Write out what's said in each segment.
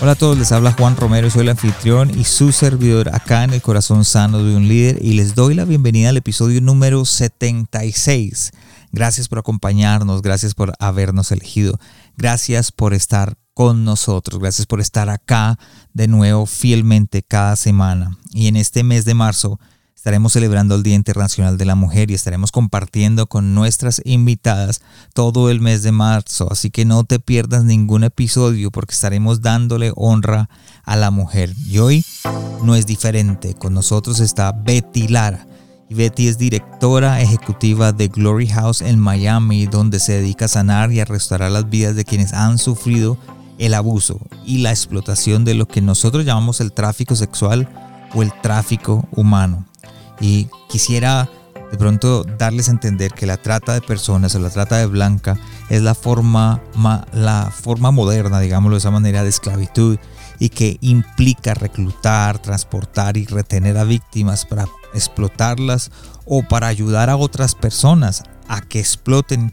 Hola a todos, les habla Juan Romero, soy el anfitrión y su servidor acá en el corazón sano de un líder y les doy la bienvenida al episodio número 76. Gracias por acompañarnos, gracias por habernos elegido, gracias por estar con nosotros, gracias por estar acá de nuevo fielmente cada semana. Y en este mes de marzo Estaremos celebrando el Día Internacional de la Mujer y estaremos compartiendo con nuestras invitadas todo el mes de marzo, así que no te pierdas ningún episodio porque estaremos dándole honra a la mujer. Y hoy no es diferente, con nosotros está Betty Lara. Y Betty es directora ejecutiva de Glory House en Miami, donde se dedica a sanar y a restaurar las vidas de quienes han sufrido el abuso y la explotación de lo que nosotros llamamos el tráfico sexual o el tráfico humano. Y quisiera de pronto darles a entender que la trata de personas o la trata de blanca es la forma, la forma moderna, digámoslo de esa manera, de esclavitud y que implica reclutar, transportar y retener a víctimas para explotarlas o para ayudar a otras personas a que exploten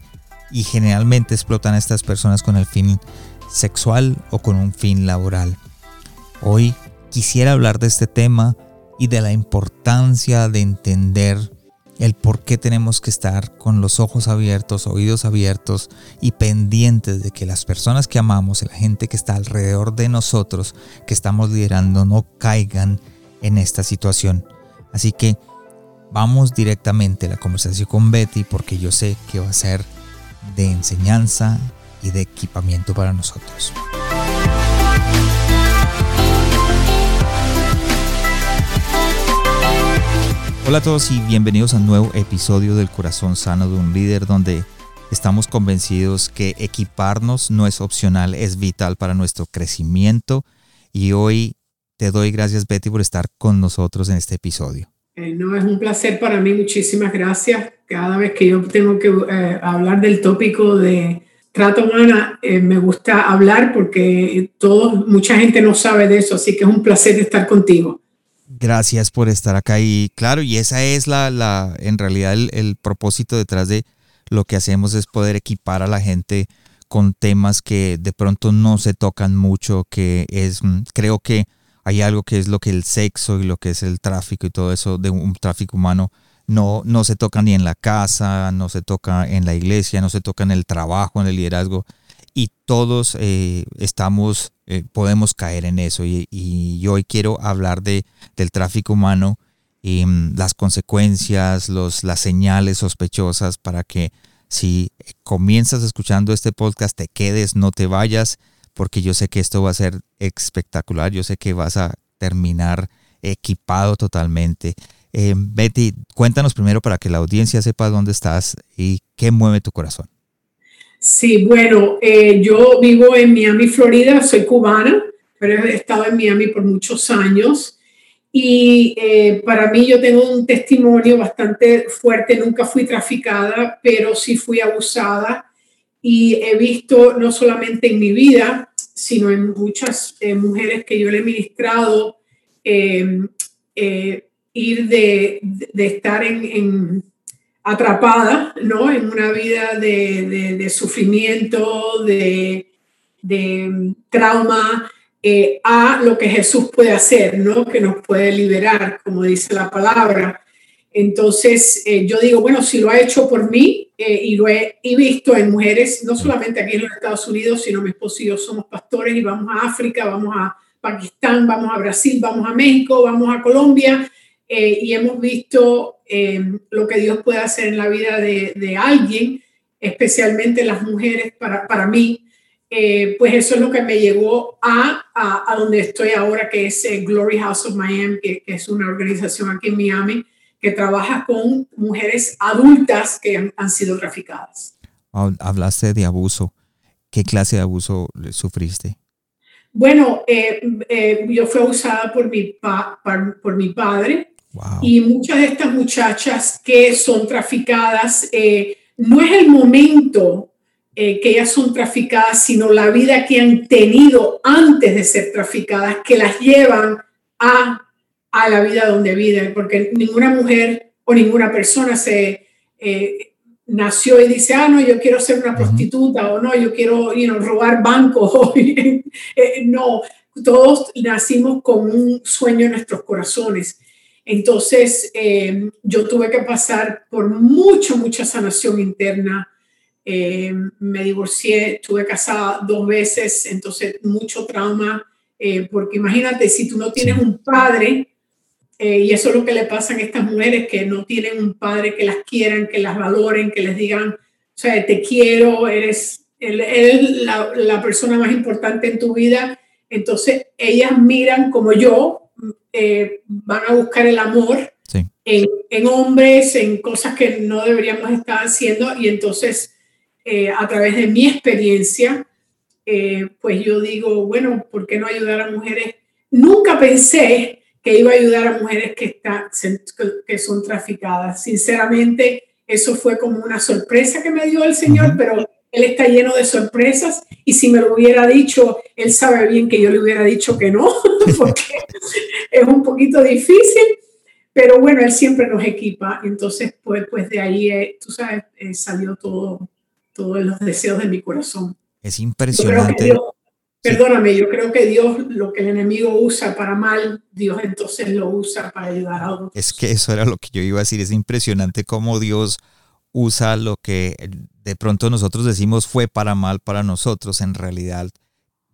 y generalmente explotan a estas personas con el fin sexual o con un fin laboral. Hoy quisiera hablar de este tema y de la importancia de entender el por qué tenemos que estar con los ojos abiertos, oídos abiertos y pendientes de que las personas que amamos, la gente que está alrededor de nosotros, que estamos liderando, no caigan en esta situación. Así que vamos directamente a la conversación con Betty porque yo sé que va a ser de enseñanza y de equipamiento para nosotros. Hola a todos y bienvenidos a un nuevo episodio del Corazón Sano de un Líder donde estamos convencidos que equiparnos no es opcional, es vital para nuestro crecimiento y hoy te doy gracias Betty por estar con nosotros en este episodio. Eh, no, es un placer para mí, muchísimas gracias. Cada vez que yo tengo que eh, hablar del tópico de trata humana, eh, me gusta hablar porque todos, mucha gente no sabe de eso, así que es un placer estar contigo. Gracias por estar acá. Y claro, y esa es la, la en realidad el, propósito detrás de lo que hacemos es poder equipar a la gente con temas que de pronto no se tocan mucho, que es, mm, creo que hay algo que es lo que el sexo y lo que es el tráfico y todo eso de un tráfico humano no, no se toca ni en la casa, no se toca en la iglesia, no se toca en el trabajo, en el liderazgo y todos eh, estamos, eh, podemos caer en eso. Y, hoy quiero hablar de, del tráfico humano y mm, las consecuencias, los, las señales sospechosas para que si comienzas escuchando este podcast te quedes, no te vayas, porque yo sé que esto va a ser espectacular, yo sé que vas a terminar equipado totalmente. Eh, Betty, cuéntanos primero para que la audiencia sepa dónde estás y qué mueve tu corazón. Sí, bueno, eh, yo vivo en Miami, Florida, soy cubana, pero he estado en Miami por muchos años. Y eh, para mí yo tengo un testimonio bastante fuerte, nunca fui traficada, pero sí fui abusada. Y he visto no solamente en mi vida, sino en muchas eh, mujeres que yo le he ministrado, ir de, estar en atrapada, ¿no? En una vida de, sufrimiento, de, trauma, eh, a lo que Jesús puede hacer, ¿no? Que nos puede liberar, como dice la palabra. Entonces, eh, yo digo, bueno, si lo ha hecho por mí eh, y lo he, visto en mujeres, no solamente aquí en los Estados Unidos, sino mi esposo y yo somos pastores y vamos a África, vamos a Pakistán, vamos a Brasil, vamos a México, vamos a Colombia y hemos visto eh, lo que Dios puede hacer en la vida de, alguien, especialmente las mujeres, para, para mí, eh, pues eso es lo que me llevó a, a, donde estoy ahora, que es eh, Glory House of Miami, que, es una organización aquí en Miami que trabaja con mujeres adultas que han, han sido traficadas. Hablaste de abuso. ¿Qué clase de abuso sufriste? Bueno, eh, eh, yo fui abusada por mi, por mi padre y muchas de estas muchachas que son traficadas, eh, no es el momento que ellas son traficadas, sino la vida que han tenido antes de ser traficadas, que las llevan a, a la vida donde viven, porque ninguna mujer o ninguna persona se nació y dice, ah, no, yo quiero ser una prostituta o no, yo quiero robar bancos. Eh, no, todos nacimos con un sueño en nuestros corazones. Entonces, eh, yo tuve que pasar por mucho, mucha sanación interna. Eh, me divorcié, estuve casada dos veces, entonces mucho trauma, porque imagínate, si tú no tienes un padre, eh, y eso es lo que le pasa a estas mujeres que no tienen un padre que las quieran, que las valoren, que les digan, o sea, te quiero, eres, eres la, la, persona más importante en tu vida. Entonces, ellas miran como yo, eh, van a buscar el amor en, en, hombres, en cosas que no deberíamos estar haciendo. Y entonces, eh, a través de mi experiencia, pues yo digo, bueno, ¿por qué no ayudar a mujeres? Nunca pensé que iba a ayudar a mujeres que, está, que son traficadas. Sinceramente, eso fue como una sorpresa que me dio el Señor, pero Él está lleno de sorpresas y si me lo hubiera dicho, Él sabe bien que yo le hubiera dicho que no, porque es un poquito difícil, pero bueno, Él siempre nos equipa. Entonces, pues, pues de ahí, eh, tú sabes, eh, salió todo, todos los deseos de mi corazón. Es impresionante. Perdóname, yo creo que Dios lo que el enemigo usa para mal, Dios entonces lo usa para ayudar a otros. Es que eso era lo que yo iba a decir, es impresionante cómo Dios usa lo que de pronto nosotros decimos fue para mal para nosotros, en realidad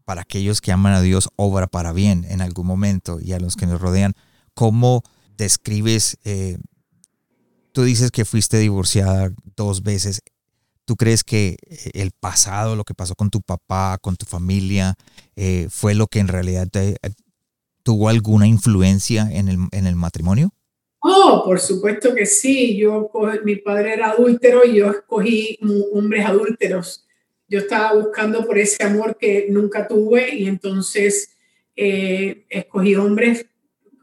para aquellos que aman a Dios obra para bien en algún momento y a los que nos rodean. ¿Cómo describes, eh, tú dices que fuiste divorciada dos veces, ¿Tú crees que eh, el pasado, lo que pasó con tu papá, con tu familia, eh, fue lo que en realidad tuvo alguna influencia en el, en el, matrimonio? Oh, por supuesto que sí. Yo, mi padre era adúltero y yo escogí hombres adúlteros. Yo estaba buscando por ese amor que nunca tuve y entonces escogí hombres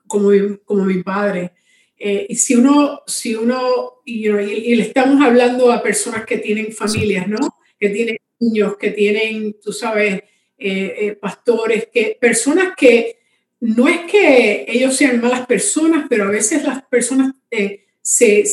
como, como mi padre. Eh, si uno, si uno y, le estamos hablando a personas que tienen familias, ¿no? Que tienen niños, que tienen, tú sabes, eh, eh, pastores, que personas que no es que ellos sean malas personas, pero a veces las personas se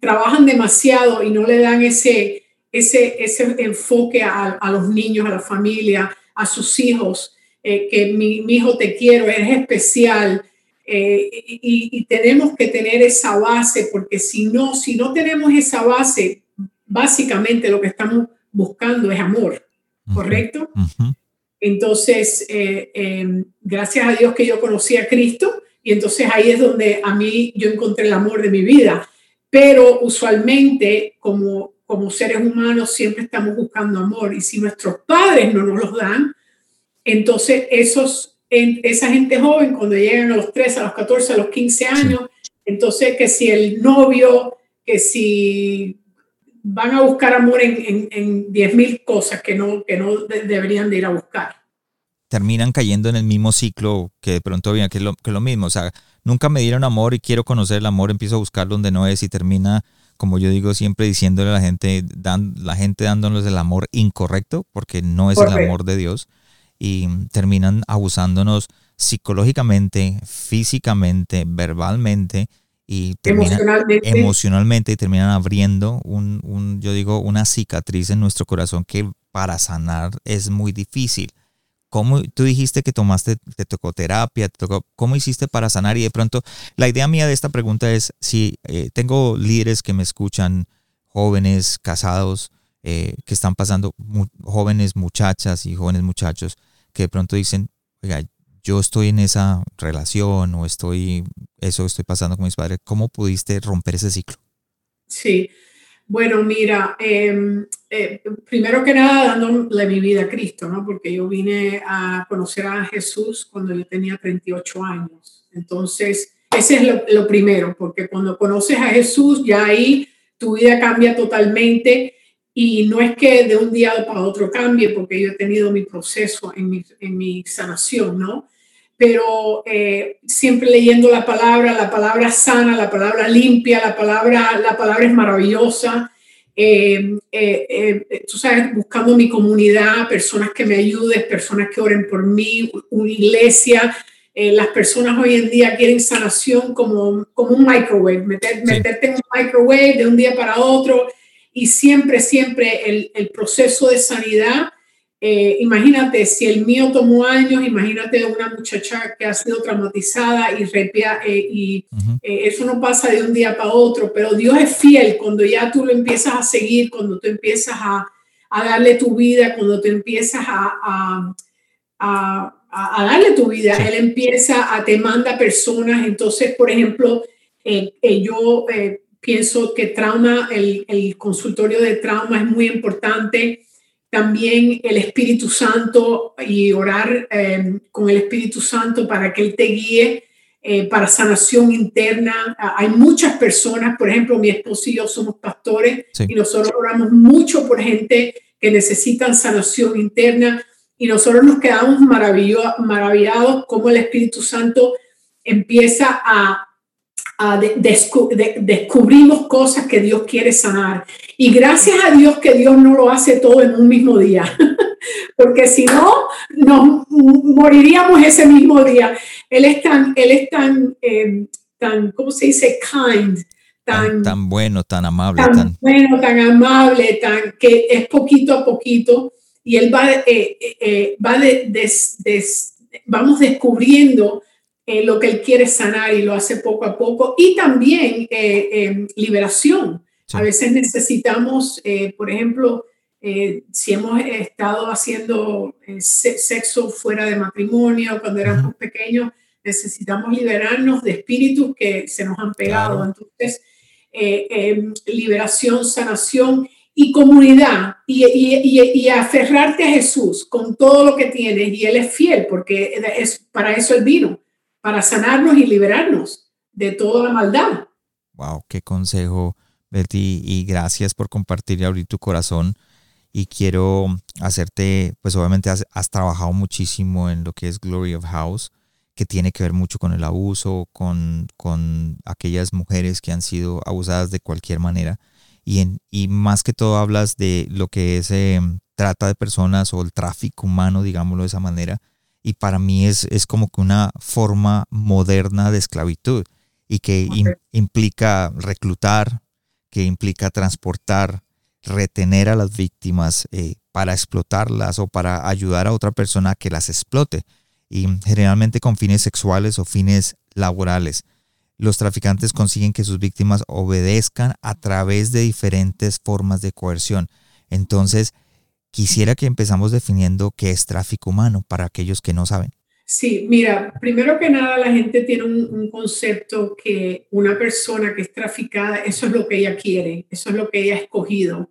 trabajan demasiado y no le dan ese, ese, ese enfoque a, a los niños, a la familia, a sus hijos, que mi, mi, hijo te quiero, eres especial, eh, y, tenemos que tener esa base, porque si no, si no tenemos esa base, básicamente lo que estamos buscando es amor, ¿correcto? Entonces, eh, em, gracias a Dios que yo conocí a Cristo y entonces ahí es donde a mí yo encontré el amor de mi vida. Pero usualmente como, como seres humanos siempre estamos buscando amor y si nuestros padres no nos los dan, entonces esos esa gente joven cuando llegan a los 13, a los 14, a los 15 años, entonces que si el novio, que si van a buscar amor en, en, 10.000 cosas que no, que no deberían de ir a buscar. Terminan cayendo en el mismo ciclo que de pronto había, que es lo, que lo mismo, o sea, nunca me dieron amor y quiero conocer el amor, empiezo a buscar donde no es y termina como yo digo siempre diciéndole a la gente, dan, la gente dándonos el amor incorrecto, porque no es el amor de Dios y terminan abusándonos psicológicamente, físicamente, verbalmente y emocionalmente. y terminan abriendo un, un, yo digo, una cicatriz en nuestro corazón que para sanar es muy difícil. ¿Cómo, tú dijiste que tomaste, te tocó terapia, te tocó, ¿cómo hiciste para sanar? Y de pronto, la idea mía de esta pregunta es si eh, tengo líderes que me escuchan, jóvenes, casados, eh, que están pasando, jóvenes muchachas y jóvenes muchachos, que de pronto dicen, oiga, yo estoy en esa relación o estoy, eso estoy pasando con mis padres, ¿cómo pudiste romper ese ciclo? Sí, bueno, mira, em, eh, primero que nada dándole mi vida a Cristo, ¿no? Porque yo vine a conocer a Jesús cuando yo tenía 38 años. Entonces, ese es lo, lo primero, porque cuando conoces a Jesús, ya ahí tu vida cambia totalmente Y no es que de un día para otro cambie, porque yo he tenido mi proceso en mi, en mi sanación, ¿no? Pero eh, siempre leyendo la palabra, la palabra sana, la palabra limpia, la palabra, la palabra es maravillosa. Eh, eh, tú sabes, buscando mi comunidad, personas que me ayuden, personas que oren por mí, una iglesia. las personas hoy en día quieren sanación como, como un microwave, meter, meterte en un microwave de un día para otro y siempre, siempre el, el proceso de sanidad. Eh, imagínate, si el mío tomó años, imagínate una muchacha que ha sido traumatizada y, repia, eh, y eh, eso no pasa de un día para otro, pero Dios es fiel cuando ya tú lo empiezas a seguir, cuando tú empiezas a, a darle tu vida, cuando tú empiezas a, a, a darle tu vida, Él empieza a te manda personas, entonces, por ejemplo, yo pienso que trauma, el, el, consultorio de trauma es muy importante. También el Espíritu Santo y orar eh, con el Espíritu Santo para que Él te guíe eh, para sanación interna. Hay muchas personas, por ejemplo, mi esposo y yo somos pastores y nosotros oramos mucho por gente que necesitan sanación interna y nosotros nos quedamos maravillados cómo el Espíritu Santo empieza a descubrimos cosas que Dios quiere sanar. Y gracias a Dios que Dios no lo hace todo en un mismo día, porque si no, nos moriríamos ese mismo día. Él es tan, él es tan, em, tan ¿cómo se dice? Kind. Tan, tan, bueno, tan amable. Tan, bueno, tan amable, tan que es poquito a poquito. Y él va, eh, eh, eh, va de, vamos descubriendo eh, lo que él quiere sanar y lo hace poco a poco. Y también eh, eh, liberación. A veces necesitamos, por ejemplo, si hemos estado haciendo sexo fuera de matrimonio cuando éramos pequeños, necesitamos liberarnos de espíritus que se nos han pegado. Entonces, em, liberación, sanación y comunidad y, y, y, aferrarte a Jesús con todo lo que tienes y Él es fiel porque es, para eso Él vino para sanarnos y liberarnos de toda la maldad. Wow, qué consejo, Betty, y gracias por compartir y abrir tu corazón. Y quiero hacerte, pues obviamente has, trabajado muchísimo en lo que es Glory of House, que tiene que ver mucho con el abuso, con, con aquellas mujeres que han sido abusadas de cualquier manera. Y, en, y más que todo hablas de lo que es eh, trata de personas o el tráfico humano, digámoslo de esa manera, y para mí es, es como que una forma moderna de esclavitud y que implica reclutar, que implica transportar, retener a las víctimas eh, para explotarlas o para ayudar a otra persona a que las explote y generalmente con fines sexuales o fines laborales. Los traficantes consiguen que sus víctimas obedezcan a través de diferentes formas de coerción. Entonces, Quisiera que empezamos definiendo qué es tráfico humano para aquellos que no saben. Sí, mira, primero que nada la gente tiene un, concepto que una persona que es traficada, eso es lo que ella quiere, eso es lo que ella ha escogido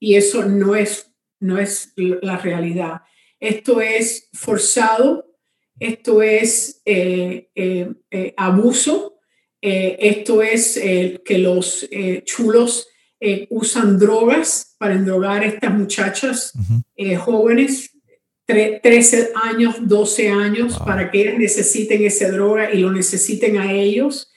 y eso no es, no es la realidad. Esto es forzado, esto es eh, eh, eh, abuso, esto es que los chulos eh, usan drogas para endrogar a estas muchachas eh, jóvenes, 13 años, 12 años, para que ellas necesiten esa droga y lo necesiten a ellos.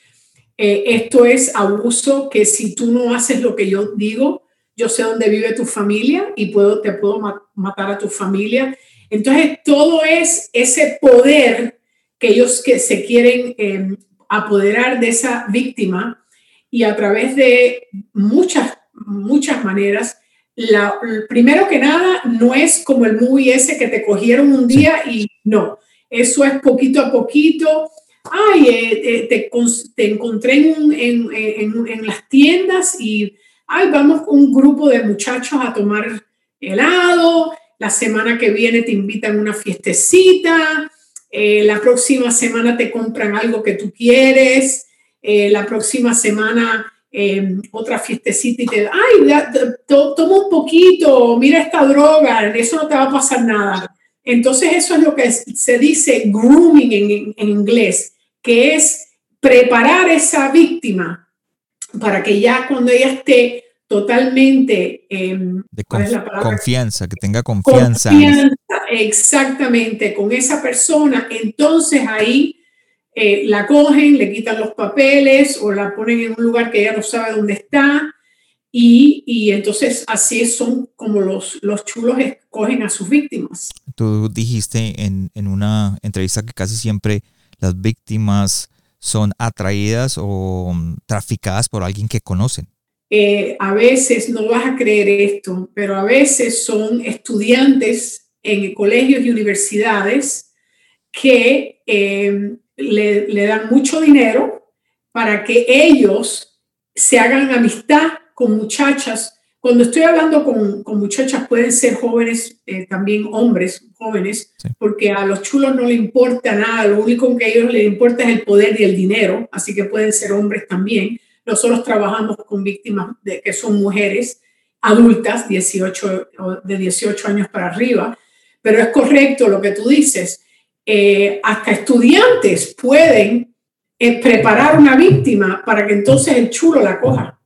Eh, esto es abuso que si tú no haces lo que yo digo, yo sé dónde vive tu familia y puedo, te puedo matar a tu familia. Entonces, todo es ese poder que ellos que se quieren em, apoderar de esa víctima y a través de muchas, muchas maneras. La, primero que nada, no es como el movie ese que te cogieron un día y no, eso es poquito a poquito. Ay, eh, eh, te, te, encontré en, en, en, las tiendas y, ay, vamos con un grupo de muchachos a tomar helado. La semana que viene te invitan a una fiestecita. Eh, la próxima semana te compran algo que tú quieres. Eh, la próxima semana em, otra fiestecita y te, ay, toma un poquito, mira esta droga, eso no te va a pasar nada. Entonces eso es lo que se dice grooming en, en inglés, que es preparar esa víctima para que ya cuando ella esté totalmente em, de confianza, que tenga confianza. Exactamente, con esa persona, entonces ahí eh, la cogen, le quitan los papeles o la ponen en un lugar que ella no sabe dónde está. Y, y entonces así son como los, los chulos escogen a sus víctimas. Tú dijiste en, en una entrevista que casi siempre las víctimas son atraídas o mm, traficadas por alguien que conocen. Eh, a veces, no vas a creer esto, pero a veces son estudiantes en colegios y universidades que em, le, le, dan mucho dinero para que ellos se hagan amistad con muchachas. Cuando estoy hablando con, con muchachas, pueden ser jóvenes, eh, también hombres jóvenes, porque a los chulos no les importa nada, lo único que a ellos les importa es el poder y el dinero, así que pueden ser hombres también. Nosotros trabajamos con víctimas de, que son mujeres adultas, 18, de 18 años para arriba, pero es correcto lo que tú dices. Eh, hasta estudiantes pueden eh, preparar una víctima para que entonces el chulo la coja.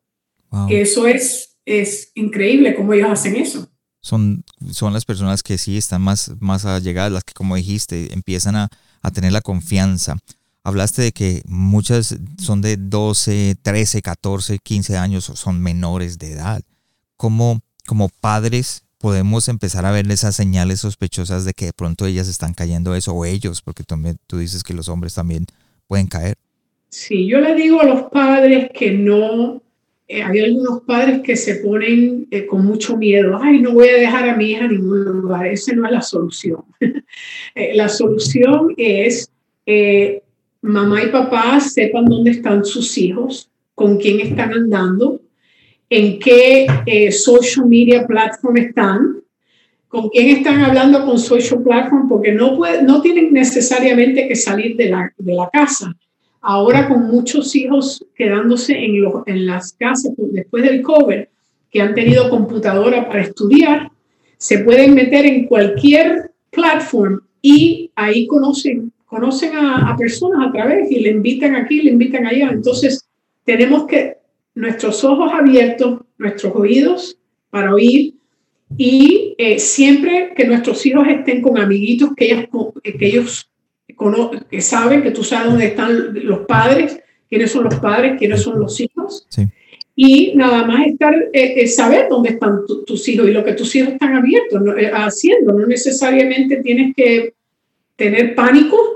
eso es, es increíble cómo ellos hacen eso. Son, son las personas que sí están más, más allegadas, las que como dijiste, empiezan a, a tener la confianza. Hablaste de que muchas son de 12, 13, 14, 15 años, son menores de edad. ¿Cómo, como padres podemos empezar a ver esas señales sospechosas de que de pronto ellas están cayendo eso o ellos, porque tú, tú dices que los hombres también pueden caer? Sí, yo le digo a los padres que no, eh, hay algunos padres que se ponen eh, con mucho miedo, ay, no voy a dejar a mi hija en ningún lugar, esa no es la solución. Eh, la solución es mamá y papá sepan dónde están sus hijos, con quién están andando, en qué eh, social media platform están, con quién están hablando con social platform, porque no, puede, no tienen necesariamente que salir de la, de la casa. Ahora con muchos hijos quedándose en, en las casas después del COVID, que han tenido computadora para estudiar, se pueden meter en cualquier platform y ahí conocen conocen a, personas a través y le invitan aquí, le invitan allá. Entonces, tenemos que nuestros ojos abiertos, nuestros oídos para oír y eh, siempre que nuestros hijos estén con amiguitos que ellos, que ellos que saben, que tú sabes dónde están los padres, quiénes son los padres, quiénes son los hijos. Y nada más estar, eh, eh, saber dónde están tus hijos y lo que tus hijos están abiertos, haciendo. No necesariamente tienes que tener pánico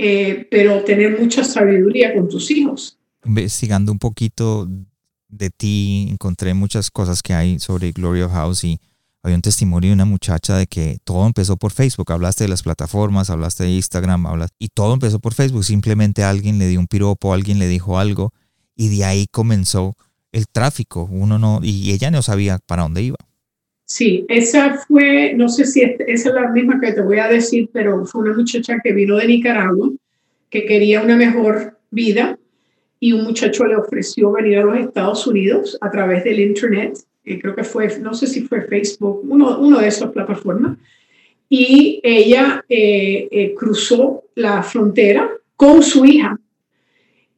eh, pero tener mucha sabiduría con tus hijos. Investigando un poquito de ti, encontré muchas cosas que hay sobre Gloria House y había un testimonio de una muchacha de que todo empezó por Facebook. Hablaste de las plataformas, hablaste de Instagram, hablaste, y todo empezó por Facebook. Simplemente alguien le dio un piropo, alguien le dijo algo y de ahí comenzó el tráfico. Uno no, y ella no sabía para dónde iba. Sí, esa fue, no sé si esa es la misma que te voy a decir, pero fue una muchacha que vino de Nicaragua, que quería una mejor vida y un muchacho le ofreció venir a los Estados Unidos a través del Internet, que creo que fue, no sé si fue Facebook, uno, uno de esas plataformas, y ella eh, eh, cruzó la frontera con su hija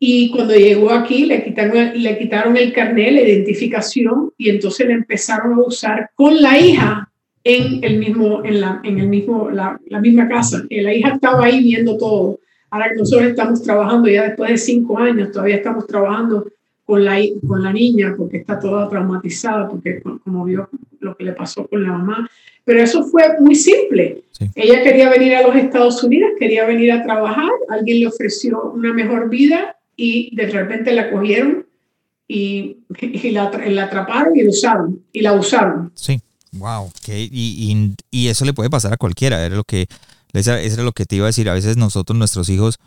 y cuando llegó aquí le quitaron, le quitaron el carnet, la identificación, y entonces le empezaron a usar con la hija en el mismo, en la, en el mismo, la, la misma casa. La hija estaba ahí viendo todo. Ahora que nosotros estamos trabajando ya después de cinco años, todavía estamos trabajando con la, con la niña porque está toda traumatizada, porque como vio lo que le pasó con la mamá. Pero eso fue muy simple. Ella quería venir a los Estados Unidos, quería venir a trabajar, alguien le ofreció una mejor vida y de repente la cogieron y, la, la, atraparon y la usaron. Y la usaron. Sí, wow. y, y, eso le puede pasar a cualquiera. Era lo que, eso era lo que te iba a decir. A veces nosotros, nuestros hijos,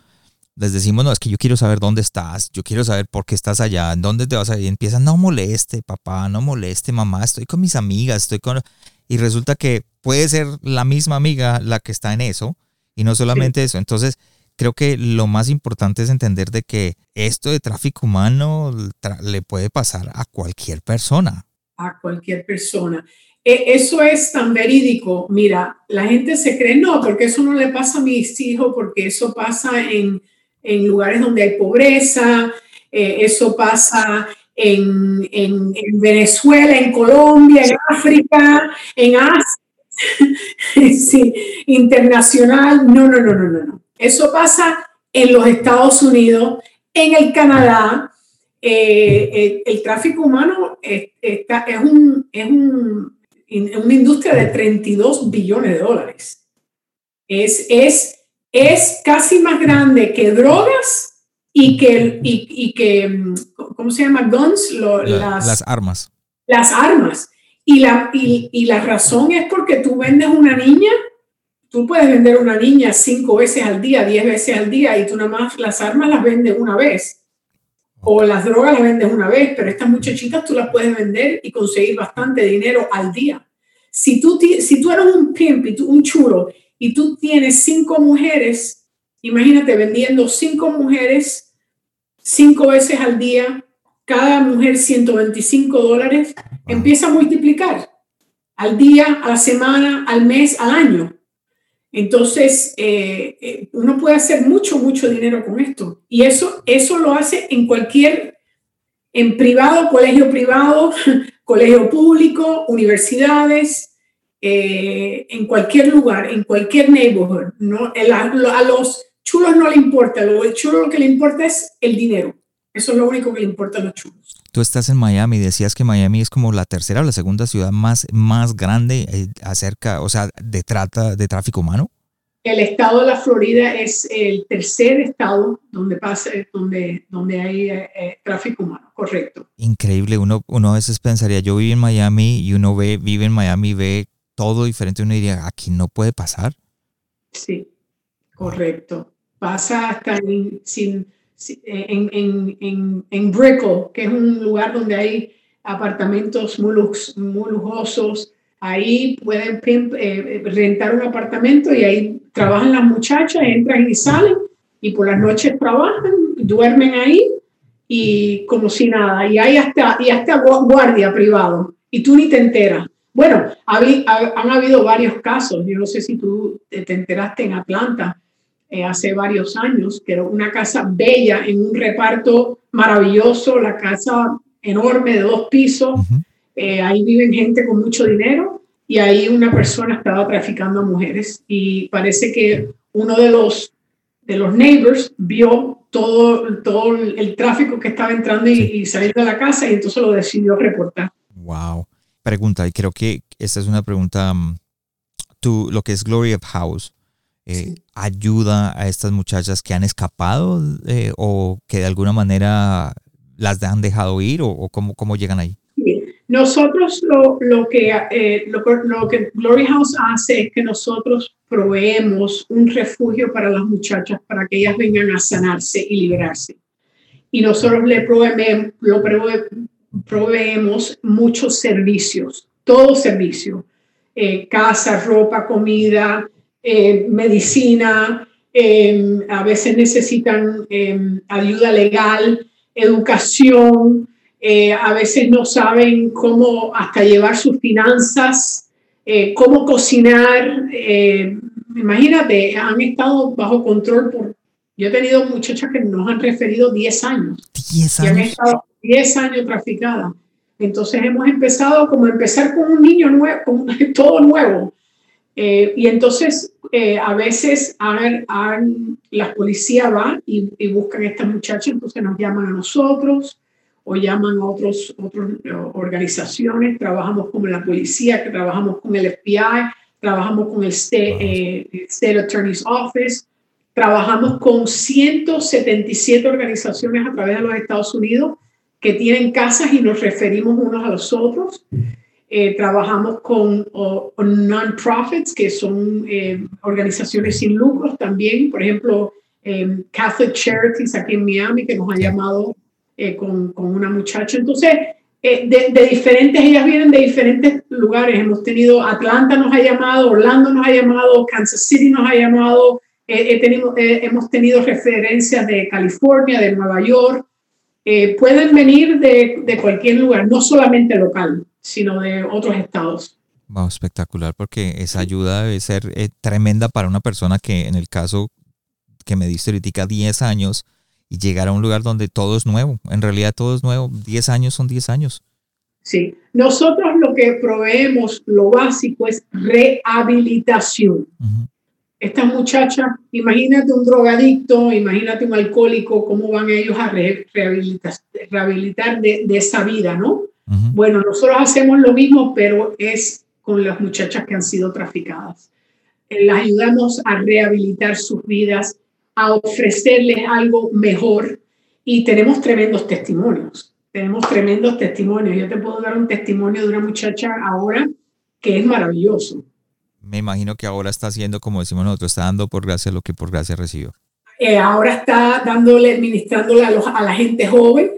les decimos, no, es que yo quiero saber dónde estás, yo quiero saber por qué estás allá, dónde te vas a ir. Y empiezan, no moleste, papá, no moleste, mamá, estoy con mis amigas, estoy con... Y resulta que puede ser la misma amiga la que está en eso, y no solamente eso. Entonces, creo que lo más importante es entender de que esto de tráfico humano le puede pasar a cualquier persona. A cualquier persona. E, eso es tan verídico. Mira, la gente se cree, no, porque eso no le pasa a mis hijos, porque eso pasa en, en lugares donde hay pobreza, eh, eso pasa en, en, Venezuela, en Colombia, en África, en Asia, sí, internacional. No, no, no, no, no, no. Eso pasa en los Estados Unidos, en el Canadá. Eh, eh, el, tráfico humano es, está, es, un, es un, una industria de 32 billones de dólares. Es, es, es casi más grande que drogas y que, y, que ¿cómo se llama? Guns, las, armas. Las armas. Y la, y, la razón es porque tú vendes una niña, tú puedes vender una niña cinco veces al día, diez veces al día, y tú nada más las armas las vendes una vez. O las drogas las vendes una vez, pero estas muchachitas tú las puedes vender y conseguir bastante dinero al día. Si tú, si tú eres un pimp y tú, un chulo y tú tienes cinco mujeres, Imagínate vendiendo cinco mujeres cinco veces al día, cada mujer 125 dólares, empieza a multiplicar al día, a la semana, al mes, al año. Entonces, eh, eh, uno puede hacer mucho, mucho dinero con esto. Y eso, eso lo hace en cualquier, en privado, colegio privado, colegio público, universidades, eh, en cualquier lugar, en cualquier neighborhood. ¿no? a los chulos no le importa, lo chulo lo que le importa es el dinero. Eso es lo único que le importa a los chulos. Tú estás en Miami, decías que Miami es como la tercera o la segunda ciudad más, más grande eh, acerca, o sea, de trata, de tráfico humano. El estado de la Florida es el tercer estado donde pasa, donde, donde hay eh, eh, tráfico humano, correcto. Increíble, uno, uno a veces pensaría, yo vivo en Miami y uno ve, vive en Miami, ve todo diferente, uno diría, aquí no puede pasar. Sí, correcto pasa hasta en, sin, en, en, en, en que es un lugar donde hay apartamentos muy, muy lujosos. Ahí pueden eh, rentar un apartamento y ahí trabajan las muchachas, entran y salen y por las noches trabajan, duermen ahí y como si nada. Y hay hasta, y hasta guardia privado y tú ni te enteras. Bueno, han habido varios casos. Yo no sé si tú te enteraste en Atlanta eh, hace varios años, que era una casa bella en un reparto maravilloso, la casa enorme de dos pisos. Eh, ahí viven gente con mucho dinero y ahí una persona estaba traficando a mujeres y parece que uno de los de los neighbors vio todo, todo el tráfico que estaba entrando y, saliendo de la casa y entonces lo decidió reportar. Wow. Pregunta, y creo que esta es una pregunta, mm, tú, lo que es Glory of House, eh, ayuda a estas muchachas que han escapado eh, o que de alguna manera las han dejado ir o, cómo, cómo, llegan ahí? Nosotros lo, lo que, eh, lo, lo, que Glory House hace es que nosotros proveemos un refugio para las muchachas para que ellas vengan a sanarse y liberarse. Y nosotros le proveemos, lo proveemos muchos servicios, todo servicio, casa, ropa, comida, eh, medicina, em, a veces necesitan em, ayuda legal, educación, eh, a veces no saben cómo hasta llevar sus finanzas, eh, cómo cocinar. imagínate, han estado bajo control por... Yo he tenido muchachas que nos han referido 10 años. 10 años. Y han estado 10 años traficadas. Entonces hemos empezado como empezar con un niño nuevo, con todo nuevo. Eh, y entonces eh, a veces la policía va y, buscan a estas muchachas, entonces nos llaman a nosotros o llaman a otros, otras eh, organizaciones, trabajamos con la policía, trabajamos con el FBI, trabajamos con el State, State Attorney's Office, trabajamos con 177 organizaciones a través de los Estados Unidos que tienen casas y nos referimos unos a los otros. Eh, trabajamos con non-profits, que son eh, organizaciones sin lucros también. Por ejemplo, eh, Catholic Charities aquí en Miami, que nos ha llamado con, con, una muchacha. Entonces, de, de, diferentes, ellas vienen de diferentes lugares. Hemos tenido, Atlanta nos ha llamado, Orlando nos ha llamado, Kansas City nos ha llamado. Tenido, hemos tenido referencias de California, de Nueva York. pueden venir de, de cualquier lugar, no solamente local sino de otros estados. Wow, espectacular, porque esa ayuda debe ser eh, tremenda para una persona que en el caso que me diste ahorita 10 años y llegar a un lugar donde todo es nuevo. En realidad todo es nuevo. 10 años son 10 años. Sí, nosotros lo que proveemos, lo básico es rehabilitación. Esta muchacha, imagínate un drogadicto, imagínate un alcohólico, cómo van ellos a rehabilitar, rehabilitar de, esa vida, ¿no? Bueno, nosotros hacemos lo mismo, pero es con las muchachas que han sido traficadas. Eh, las ayudamos a rehabilitar sus vidas, a ofrecerles algo mejor y tenemos tremendos testimonios. Tenemos tremendos testimonios. Yo te puedo dar un testimonio de una muchacha ahora que es maravilloso. Me imagino que ahora está haciendo, como decimos nosotros, está dando por gracia lo que por gracia recibió. Eh, ahora está dándole, administrándole a, los, a la gente joven,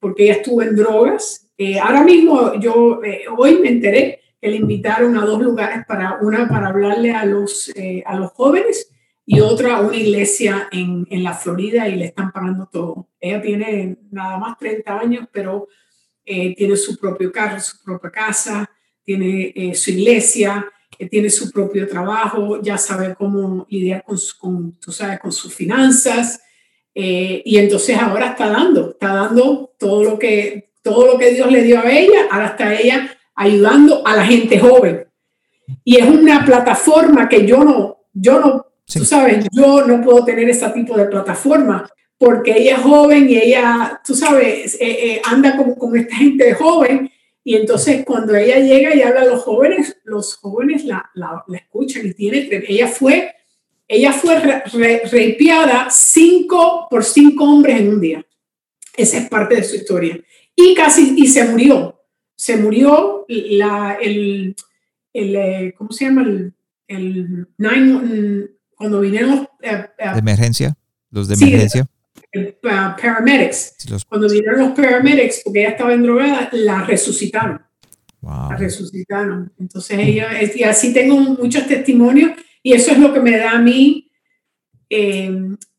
porque ella estuvo en drogas. Eh, ahora mismo, yo hoy me enteré que le invitaron a dos lugares, para una para hablarle a los, a los jóvenes y otra una iglesia en, en, la Florida y le están pagando todo. Ella tiene nada más 30 años, pero eh, tiene su propio carro, su propia casa, tiene eh, su iglesia, eh, tiene su propio trabajo, ya sabe cómo lidiar con, con, tú sabes, con sus finanzas. y entonces ahora está dando, está dando todo lo, que, todo lo que Dios le dio a ella, ahora está ella ayudando a la gente joven. Y es una plataforma que yo no, yo no Tú sabes, yo no puedo tener ese tipo de plataforma porque ella es joven y ella, tú sabes, eh, eh, anda como con esta gente joven y entonces cuando ella llega y habla a los jóvenes, los jóvenes la, la, escuchan y tiene, ella fue, ella fue reipiada cinco por cinco hombres en un día. Esa es parte de su historia. Y casi, y se murió. Se murió la, el, el eh, ¿cómo se llama? El, el nine, cuando vinieron eh, eh, ¿De emergencia? ¿Los de emergencia? Uh, paramedics. Cuando vinieron los paramedics, porque ella estaba en drogada, la resucitaron. La resucitaron. Entonces ella, y así tengo muchos testimonios y eso es lo que me da a mí,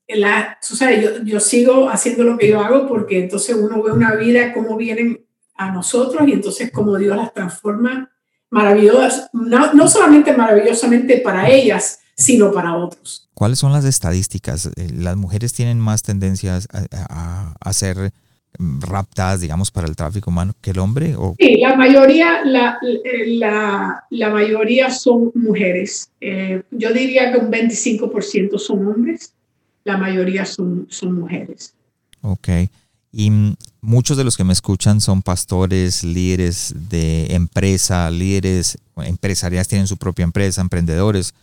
la, o sea, yo, yo, sigo haciendo lo que yo hago porque entonces uno ve una vida, cómo vienen a nosotros y entonces cómo Dios las transforma maravillosas, no, no solamente maravillosamente para ellas, sino para otros. ¿Cuáles son las estadísticas? Eh, ¿Las mujeres tienen más tendencias a, ser mm, raptadas, digamos, para el tráfico humano que el hombre? O? Sí, la mayoría, la, la, la mayoría son mujeres. Eh, yo diría que un 25% son hombres, la mayoría son, son mujeres. Ok. Y muchos de los que me escuchan son pastores, líderes de empresa, líderes empresariales, tienen su propia empresa, emprendedores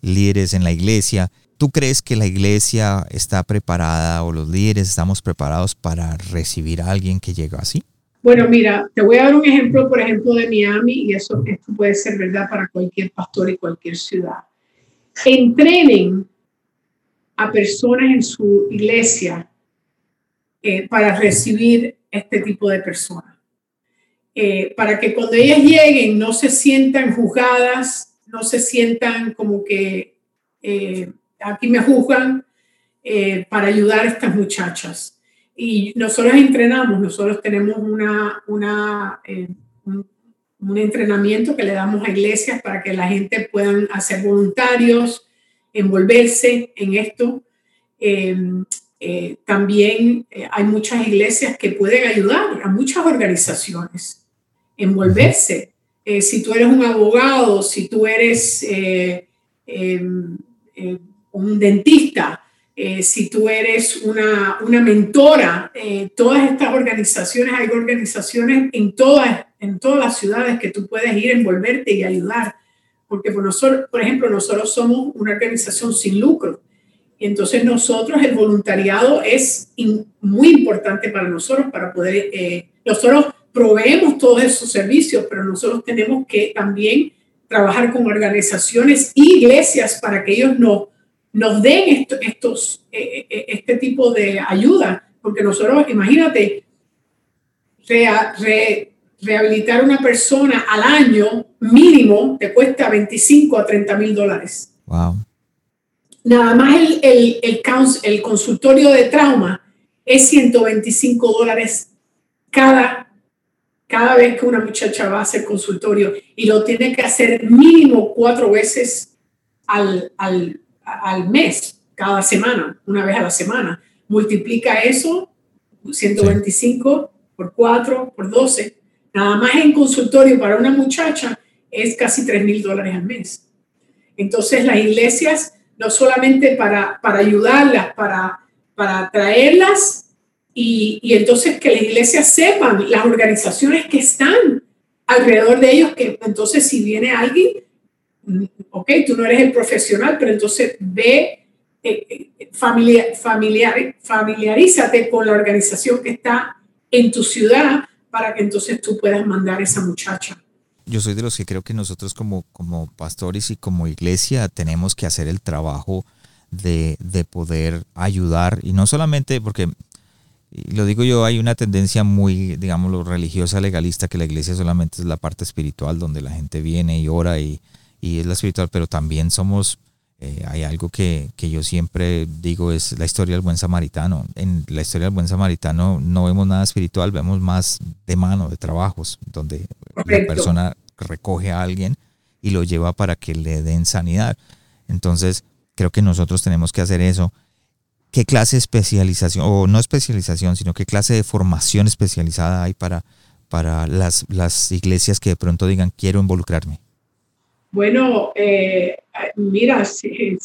líderes en la iglesia. ¿Tú crees que la iglesia está preparada o los líderes estamos preparados para recibir a alguien que llega así? Bueno, mira, te voy a dar un ejemplo, por ejemplo, de Miami, y eso esto puede ser verdad para cualquier pastor y cualquier ciudad. Entrenen a personas en su iglesia eh, para recibir este tipo de personas. Eh, para que cuando ellas lleguen no se sientan juzgadas, no se sientan como que eh, aquí me juzgan para ayudar a estas muchachas. Y nosotros entrenamos, nosotros tenemos una, eh, un, entrenamiento que le damos a iglesias para que la gente puedan hacer voluntarios, envolverse en esto. también hay muchas iglesias que pueden ayudar a muchas organizaciones, envolverse eh, si tú eres un abogado, si tú eres eh, em, eh, un dentista, si tú eres una, una mentora, todas estas organizaciones, hay organizaciones en todas, en todas las ciudades que tú puedes ir, envolverte y ayudar. Porque por, nosotros, por ejemplo, nosotros somos una organización sin lucro. Y entonces nosotros, el voluntariado es muy importante para nosotros, para poder, nosotros proveemos todos esos servicios, pero nosotros tenemos que también trabajar con organizaciones y iglesias para que ellos no, nos den estos, eh, eh, este tipo de ayuda, porque nosotros, imagínate, rehabilitar a una persona al año mínimo te cuesta 25 a 30 mil dólares. Wow. Nada más el, el, el, el consultorio de trauma es 125 dólares cada cada vez que una muchacha va a hacer consultorio y lo tiene que hacer mínimo cuatro veces al, al, al mes, cada semana, una vez a la semana, multiplica eso, 125 por 4, por 12, nada más en consultorio para una muchacha es casi 3 mil dólares al mes. Entonces las iglesias, no solamente para, para ayudarlas, para, para traerlas y, y entonces que las iglesias sepan, las organizaciones que están alrededor de ellos, que entonces si viene alguien, mm, ok, tú no eres el profesional, pero entonces ve, eh, eh, familiar, familiar, familiarízate con la organización que está en tu ciudad para que entonces tú puedas mandar a esa muchacha. Yo soy de los que creo que nosotros como, como pastores y como iglesia tenemos que hacer el trabajo de, de poder ayudar y no solamente porque lo digo yo, hay una tendencia muy, digamos, religiosa, legalista, que la iglesia solamente es la parte espiritual, donde la gente viene y ora y, y es la espiritual, pero también somos, eh, hay algo que, que, yo siempre digo, es la historia del buen samaritano. En la historia del buen samaritano no vemos nada espiritual, vemos más de mano, de trabajos, donde la persona recoge a alguien y lo lleva para que le den sanidad. Entonces, creo que nosotros tenemos que hacer eso qué clase de especialización, o no especialización, sino qué clase de formación especializada hay para, para las, las iglesias que de pronto digan, quiero involucrarme? Bueno, eh, mira, si,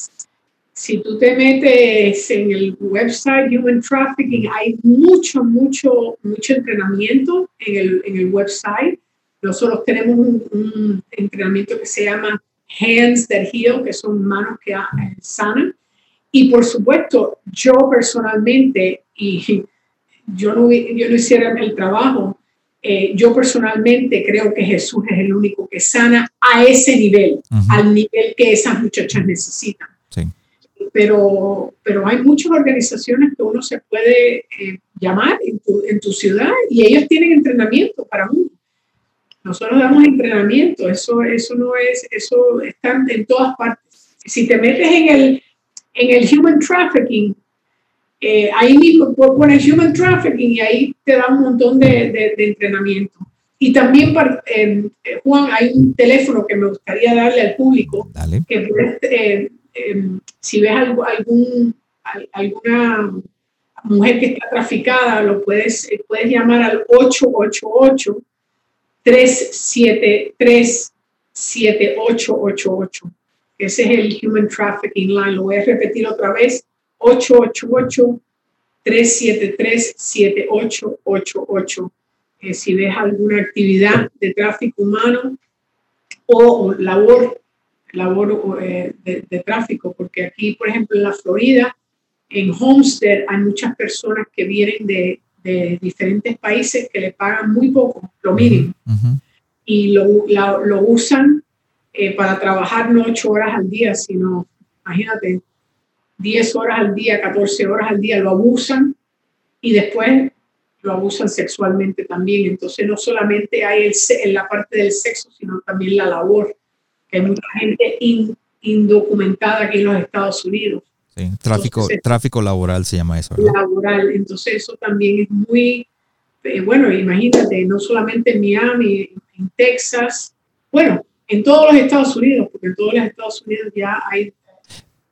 si, tú te metes en el website Human Trafficking, hay mucho, mucho, mucho entrenamiento en el, en el website. Nosotros tenemos un, entrenamiento que se llama Hands That Heal, que son manos que sanan y por supuesto, yo personalmente, y yo no, yo no hiciera el trabajo, eh, yo personalmente creo que Jesús es el único que sana a ese nivel, al nivel que esas muchachas necesitan. Pero, pero hay muchas organizaciones que uno se puede eh, llamar en tu, en tu, ciudad y ellos tienen entrenamiento para uno. Nosotros damos entrenamiento, eso, eso no es, eso está en todas partes. Si te metes en el, en el human trafficking, eh, ahí mismo pones human trafficking y ahí te da un montón de, de, entrenamiento. Y también, para, eh, Juan, hay un teléfono que me gustaría darle al público, que eh, si ves algo, algún, alguna mujer que está traficada, lo puedes, puedes llamar al 888 373 7888 ese es el Human Trafficking Line. Lo voy a repetir otra vez. 888-373-7888. Eh, si ves alguna actividad de tráfico humano o, labor, labor eh, de, tráfico, porque aquí, por ejemplo, en la Florida, en Homestead, hay muchas personas que vienen de, diferentes países que le pagan muy poco, lo mínimo, y lo, lo usan eh, para trabajar no ocho horas al día, sino, imagínate, 10 horas al día, 14 horas al día, lo abusan y después lo abusan sexualmente también. Entonces no solamente hay el, en la parte del sexo, sino también la labor, que hay mucha gente indocumentada aquí en los Estados Unidos. Sí, tráfico, tráfico laboral se llama eso. Laboral, entonces eso también es muy, eh, bueno, imagínate, no solamente en Miami, en Texas, bueno, en todos los Estados Unidos, porque en todos los Estados Unidos ya hay...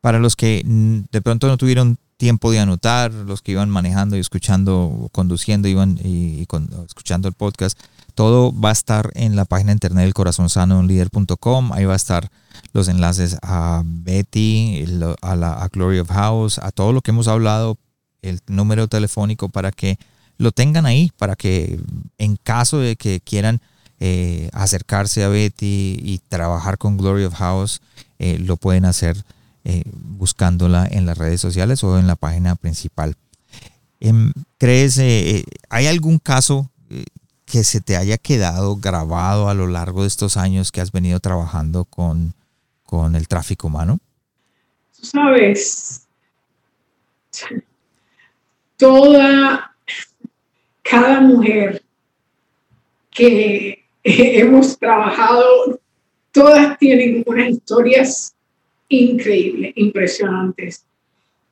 Para los que de pronto no tuvieron tiempo de anotar, los que iban manejando y escuchando, conduciendo iban y, escuchando el podcast, todo va a estar en la página internet del corazón sano líder.com. Ahí va a estar los enlaces a Betty, a, la, a Glory of House, a todo lo que hemos hablado, el número telefónico para que lo tengan ahí, para que en caso de que quieran eh, acercarse a Betty y trabajar con Glory of House, eh, lo pueden hacer eh, buscándola en las redes sociales o en la página principal. Em, ¿Crees, hay algún caso que se te haya quedado grabado a lo largo de estos años que has venido trabajando con, con el tráfico humano? Sabes, toda, cada mujer que hemos trabajado, todas tienen unas historias increíbles, impresionantes.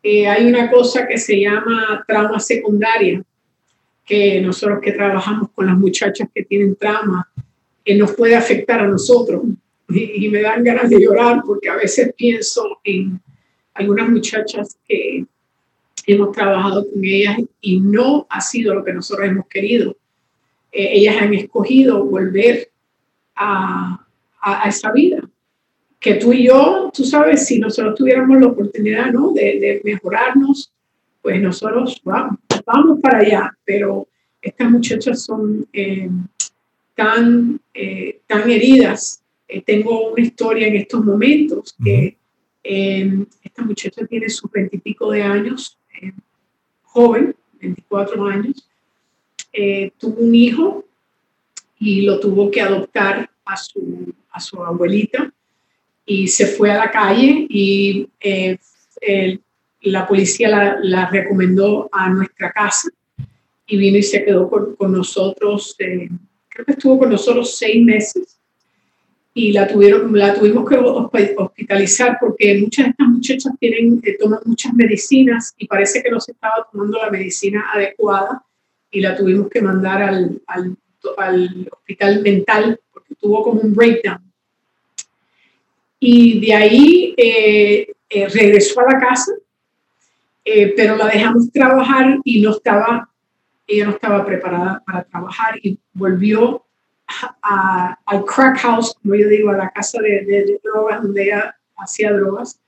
Eh, hay una cosa que se llama trauma secundaria, que nosotros que trabajamos con las muchachas que tienen trauma, que nos puede afectar a nosotros. Y, me dan ganas de llorar porque a veces pienso en algunas muchachas que hemos trabajado con ellas y no ha sido lo que nosotros hemos querido. Eh, ellas han escogido volver a, a, esa vida. Que tú y yo, tú sabes, si nosotros tuviéramos la oportunidad ¿no? de, mejorarnos, pues nosotros vamos, vamos para allá, pero estas muchachas son eh, tan, eh, tan heridas. tengo una historia en estos momentos que esta muchacha tiene sus veintipico de años, joven, 24 años, eh, tuvo un hijo y lo tuvo que adoptar a su, a su abuelita y se fue a la calle y eh, la policía la, la, recomendó a nuestra casa y vino y se quedó con, nosotros, eh, creo que estuvo con nosotros seis meses y la, tuvieron, la tuvimos que hospitalizar porque muchas de estas muchachas tienen, toman muchas medicinas y parece que no se estaba tomando la medicina adecuada y la tuvimos que mandar al, al, al hospital mental porque tuvo como un breakdown. Y de ahí eh, eh, regresó a la casa, eh, pero la dejamos trabajar y no estaba, ella no estaba preparada para trabajar y volvió al crack house, como yo digo, a la casa de, de, drogas donde ella hacía drogas.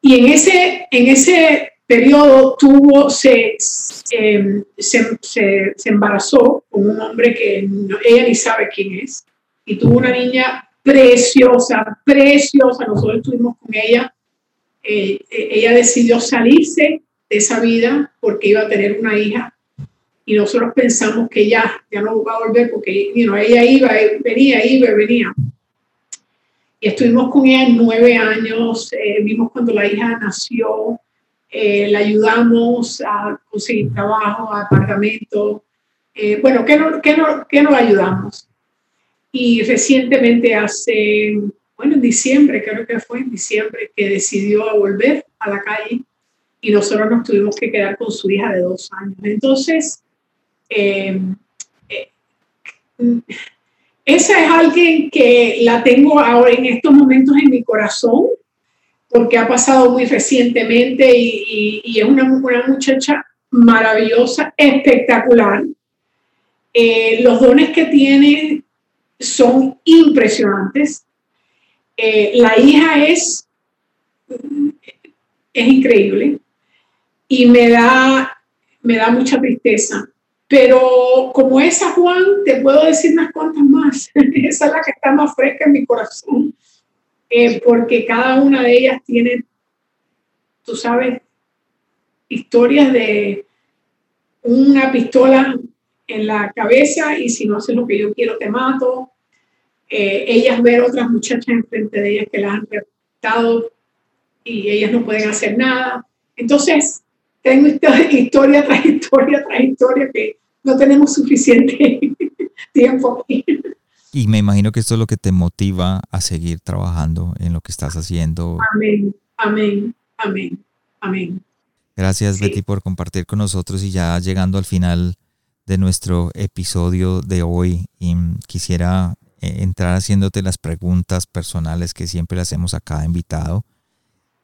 Y en ese, en ese periodo tuvo, se, se, se, se, embarazó con un hombre que ella ni sabe quién es, y tuvo una niña preciosa, preciosa, nosotros estuvimos con ella, eh, eh, ella decidió salirse de esa vida porque iba a tener una hija y nosotros pensamos que ya, ya no va a volver porque ella iba, venía, iba, venía. Y estuvimos con ella nueve años, eh, vimos cuando la hija nació, eh, la ayudamos a conseguir trabajo, apartamento. Eh, bueno, ¿qué no, qué, no, ¿qué no ayudamos? Y recientemente hace, bueno, en diciembre, creo que fue en diciembre, que decidió volver a la calle y nosotros nos tuvimos que quedar con su hija de dos años. Entonces, eh, esa es alguien que la tengo ahora en estos momentos en mi corazón porque ha pasado muy recientemente y, es una, una, muchacha maravillosa, espectacular. Eh, los dones que tiene son impresionantes. Eh, la hija es, es increíble y me da, me da mucha tristeza. Pero como esa Juan, te puedo decir unas cuantas más. esa es la que está más fresca en mi corazón eh, porque cada una de ellas tiene, tú sabes, historias de una pistola en la cabeza y si no haces lo que yo quiero te mato. Eh, ellas ver otras muchachas enfrente de ellas que las han raptado y ellas no pueden hacer nada. Entonces, tengo historia tras historia tras historia que no tenemos suficiente tiempo. Y me imagino que esto es lo que te motiva a seguir trabajando en lo que estás haciendo. Amén, amén, amén, amén. Gracias Betty por compartir con nosotros y ya llegando al final de nuestro episodio de hoy, y quisiera eh, entrar haciéndote las preguntas personales que siempre le hacemos a cada invitado.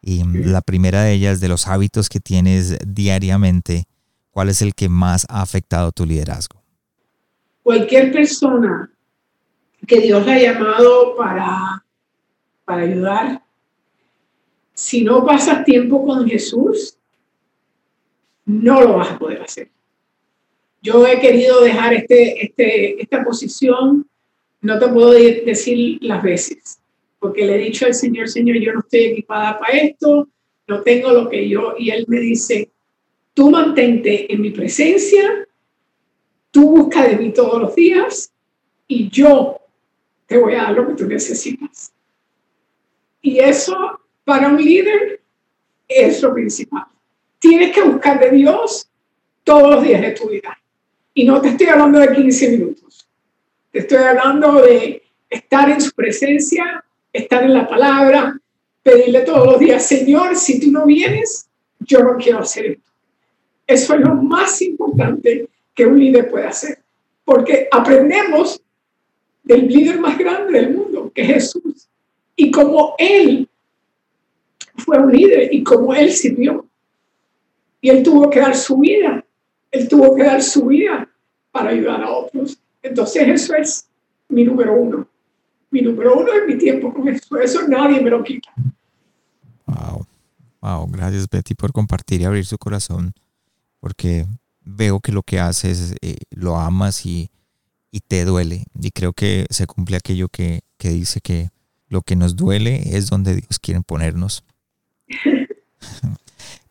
Y la primera de ellas, de los hábitos que tienes diariamente, ¿cuál es el que más ha afectado tu liderazgo? Cualquier persona que Dios le ha llamado para, para ayudar. Si no pasas tiempo con Jesús, no lo vas a poder hacer. Yo he querido dejar este, este, esta posición, no te puedo decir las veces, porque le he dicho al Señor, Señor, yo no estoy equipada para esto, no tengo lo que yo, y Él me dice, tú mantente en mi presencia, tú busca de mí todos los días y yo te voy a dar lo que tú necesitas. Y eso para un líder es lo principal. Tienes que buscar de Dios todos los días de tu vida. Y no te estoy hablando de 15 minutos. Estoy hablando de estar en su presencia, estar en la palabra, pedirle todos los días, Señor, si tú no vienes, yo no quiero hacer esto. Eso es lo más importante que un líder puede hacer. Porque aprendemos del líder más grande del mundo, que es Jesús. Y como Él fue un líder y como Él sirvió. Y él tuvo que dar su vida, él tuvo que dar su vida para ayudar a otros. Entonces eso es mi número uno. Mi número uno es mi tiempo con eso. Eso nadie me lo quita. Wow. Wow. Gracias Betty por compartir y abrir su corazón. Porque veo que lo que haces eh, lo amas y, y, te duele. Y creo que se cumple aquello que, que dice que lo que nos duele es donde Dios quiere ponernos.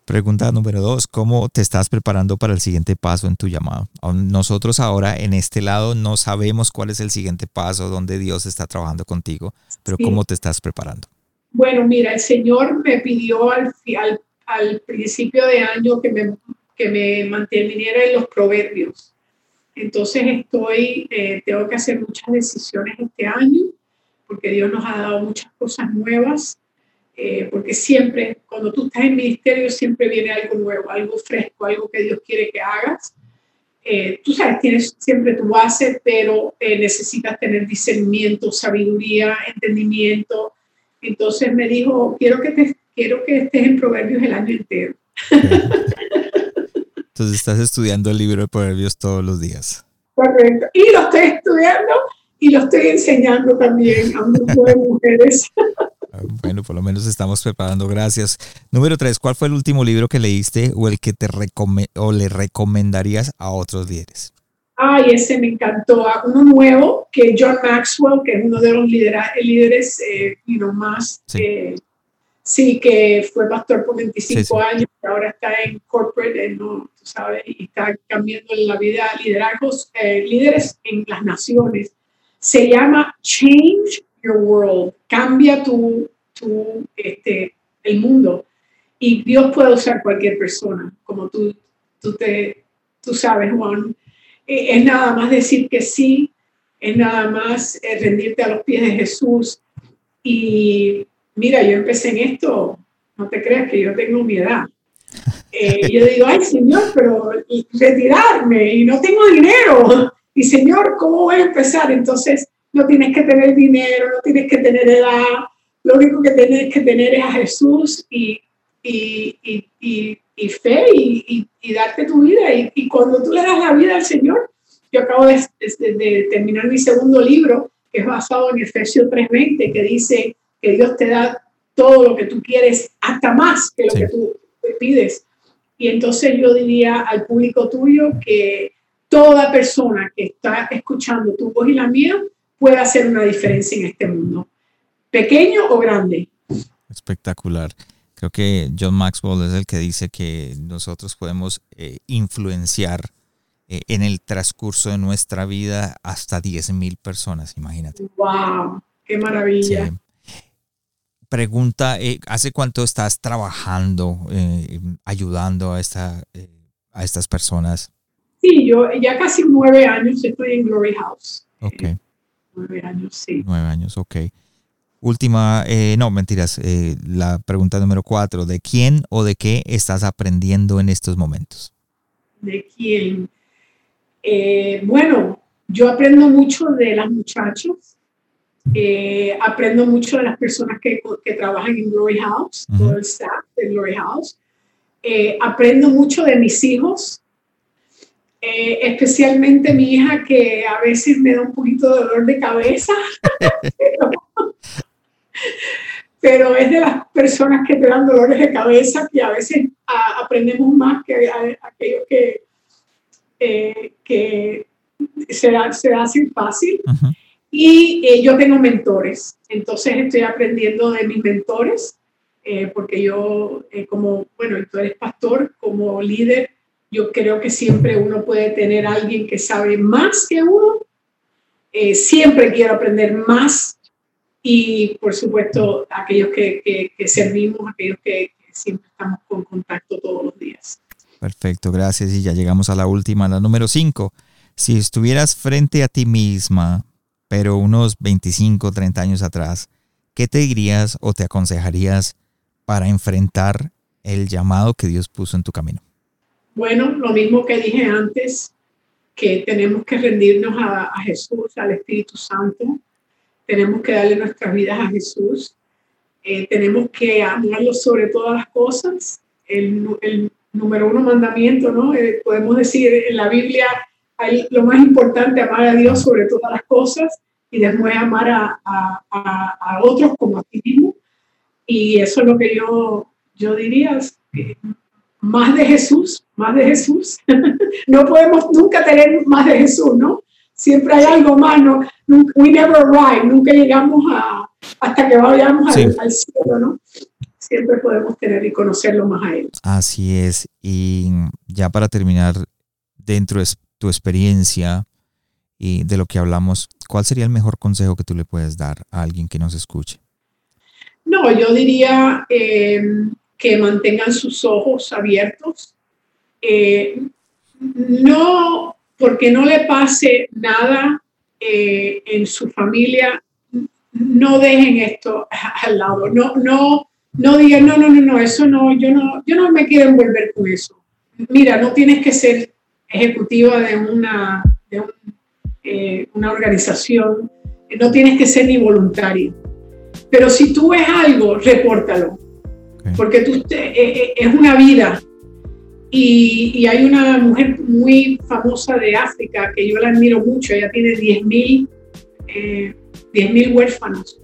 Pregunta número dos, ¿cómo te estás preparando para el siguiente paso en tu llamado? Nosotros ahora en este lado no sabemos cuál es el siguiente paso, donde Dios está trabajando contigo, pero ¿cómo te estás preparando? Bueno, mira, el Señor me pidió al, al, al principio de año que me, que me manteniera en los proverbios. Entonces estoy, eh, tengo que hacer muchas decisiones este año, porque Dios nos ha dado muchas cosas nuevas eh, porque siempre, cuando tú estás en ministerio, siempre viene algo nuevo, algo fresco, algo que Dios quiere que hagas. Eh, tú sabes, tienes siempre tu base, pero eh, necesitas tener discernimiento, sabiduría, entendimiento. Entonces me dijo, quiero que, te, quiero que estés en Proverbios el año entero. Entonces estás estudiando el libro de Proverbios todos los días. Correcto. Y lo estoy estudiando y lo estoy enseñando también a un grupo de mujeres. Bueno, por lo menos estamos preparando. Gracias. Número tres, ¿cuál fue el último libro que leíste o el que te o le recomendarías a otros líderes? Ay, ese me encantó. Uno nuevo, que John Maxwell, que es uno de los líderes eh, más, sí. Eh, sí. que fue pastor por 25 años, ahora está en corporate, eh, no, tú sabes, y está cambiando la vida, liderazgos, eh, líderes en las naciones. Se llama Change Your World, cambia tu, tu, este, el mundo. Y Dios puede usar cualquier persona, como tú, tú, te, tú sabes, Juan. Eh, es nada más decir que sí, es nada más eh, rendirte a los pies de Jesús. Y mira, yo empecé en esto, no te creas que yo tengo mi edad. Eh, yo digo, ay Señor, pero retirarme y no tengo dinero. Y Señor, ¿cómo voy a empezar? Entonces, no tienes que tener dinero, no tienes que tener edad, lo único que tienes que tener es a Jesús y, y, y, y fe y, darte tu vida. Y, cuando tú le das la vida al Señor, yo acabo de, de, terminar mi segundo libro, que es basado en Efesios 3:20, que dice que Dios te da todo lo que tú quieres, hasta más que lo que tú pides. Y entonces yo diría al público tuyo que toda persona que está escuchando tu voz y la mía puede hacer una diferencia en este mundo, pequeño o grande. Espectacular. Creo que John Maxwell es el que dice que nosotros podemos eh, influenciar eh, en el transcurso de nuestra vida hasta 10.000 personas, imagínate. ¡Wow! ¡Qué maravilla! Pregunta, eh, ¿hace cuánto estás trabajando, ayudando a, esta, a estas personas? Sí, yo ya casi nueve años estoy en Glory House. Ok. Nueve años, sí. Nueve años, ok. Última, eh, no, mentiras, eh, la pregunta número cuatro, ¿de quién o de qué estás aprendiendo en estos momentos? ¿De quién? Eh, bueno, yo aprendo mucho de las muchachas, aprendo mucho de las personas que, que trabajan en Glory House, todo el staff de Glory House. aprendo mucho de mis hijos, eh, especialmente mi hija que a veces me da un poquito de dolor de cabeza, pero, es de las personas que te dan dolores de cabeza que a veces aprendemos más que aquellos que, eh, que se, se hacen fácil. Y eh, yo tengo mentores, entonces estoy aprendiendo de mis mentores, porque yo como, bueno, tú eres pastor, como líder, yo creo que siempre uno puede tener a alguien que sabe más que uno. Eh, siempre quiero aprender más y, por supuesto, aquellos que, que, servimos, aquellos que, siempre estamos con contacto todos los días. Perfecto, gracias. Y ya llegamos a la última, la número cinco. Si estuvieras frente a ti misma, pero unos 25, 30 años atrás, ¿qué te dirías o te aconsejarías para enfrentar el llamado que Dios puso en tu camino? Bueno, lo mismo que dije antes, que tenemos que rendirnos a, Jesús, al Espíritu Santo, tenemos que darle nuestras vidas a Jesús, eh, tenemos que amarlo sobre todas las cosas, él, número uno mandamiento, ¿no? Eh, podemos decir en la Biblia lo más importante, amar a Dios sobre todas las cosas y después amar a, otros como a ti mismo. Y eso es lo que yo, yo diría, más de Jesús, más de Jesús. no podemos nunca tener más de Jesús, ¿no? Siempre hay algo más, ¿no? We never arrive, nunca llegamos a, hasta que vayamos al, al cielo, ¿no? siempre podemos tener y conocerlo más a él. Así es. Y ya para terminar, dentro de tu experiencia y de lo que hablamos, ¿cuál sería el mejor consejo que tú le puedes dar a alguien que nos escuche? No, yo diría eh, que mantengan sus ojos abiertos. Eh, no, porque no le pase nada eh, en su familia, no dejen esto al lado. No, no, no digan, no, no, no, eso no, yo no, yo no me quiero envolver con eso. Mira, no tienes que ser ejecutiva de una, de eh, una organización, no tienes que ser ni voluntario. Pero si tú ves algo, repórtalo, porque tú, eh, eh, es una vida. Y, y, hay una mujer muy famosa de África que yo la admiro mucho, ella tiene 10.000 eh, huérfanos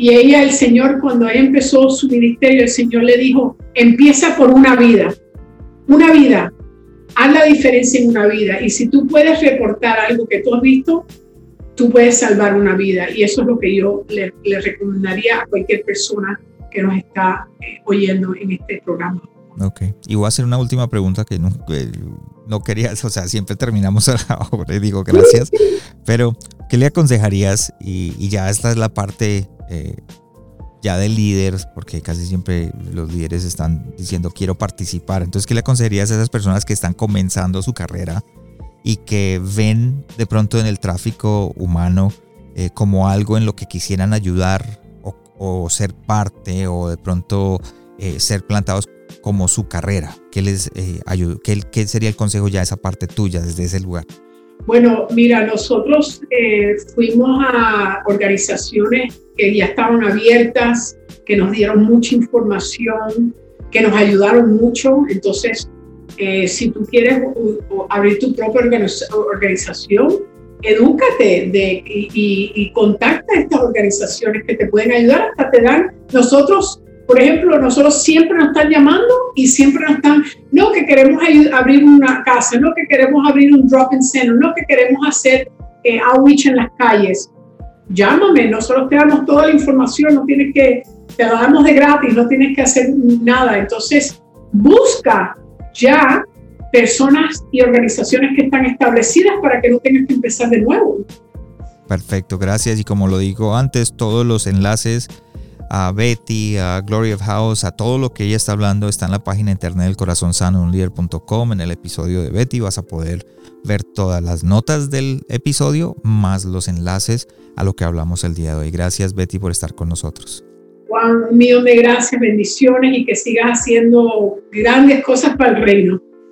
y ella, el Señor, cuando ella empezó su ministerio, el Señor le dijo, empieza por una vida, una vida, haz la diferencia en una vida. Y si tú puedes reportar algo que tú has visto, tú puedes salvar una vida. Y eso es lo que yo le, recomendaría a cualquier persona que nos está eh, oyendo en este programa. Ok, y voy a hacer una última pregunta que no, no quería, o sea, siempre terminamos ahora y digo gracias, pero ¿qué le aconsejarías? Y, y ya esta es la parte eh, ya de líderes, porque casi siempre los líderes están diciendo quiero participar. Entonces, ¿qué le aconsejarías a esas personas que están comenzando su carrera y que ven de pronto en el tráfico humano eh, como algo en lo que quisieran ayudar o, ser parte o de pronto eh, ser plantados como su carrera? ¿Qué les ayuda? ¿Qué, ¿Qué sería el consejo ya esa parte tuya desde ese lugar? Bueno, mira, nosotros eh, fuimos a organizaciones que ya estaban abiertas, que nos dieron mucha información, que nos ayudaron mucho. Entonces, eh, si tú quieres abrir tu propia organización, edúcate de, y, contacta a estas organizaciones que te pueden ayudar, hasta te dan, nosotros por ejemplo, nosotros siempre nos están llamando y siempre nos están, no que queremos abrir una casa, no que queremos abrir un drop-in center, no que queremos hacer eh, outreach en las calles. Llámame, nosotros te damos toda la información, no tienes que, te la damos de gratis, no tienes que hacer nada. Entonces, busca ya personas y organizaciones que están establecidas para que no tengas que empezar de nuevo. Perfecto, gracias. Y como lo digo antes, todos los enlaces a Betty, a Glory of House, a todo lo que ella está hablando está en la página internet del corazón sano en el episodio de Betty vas a poder ver todas las notas del episodio más los enlaces a lo que hablamos el día de hoy. Gracias Betty por estar con nosotros. Juan, un millón de gracias, bendiciones y que sigas haciendo grandes cosas para el reino.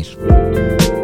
Música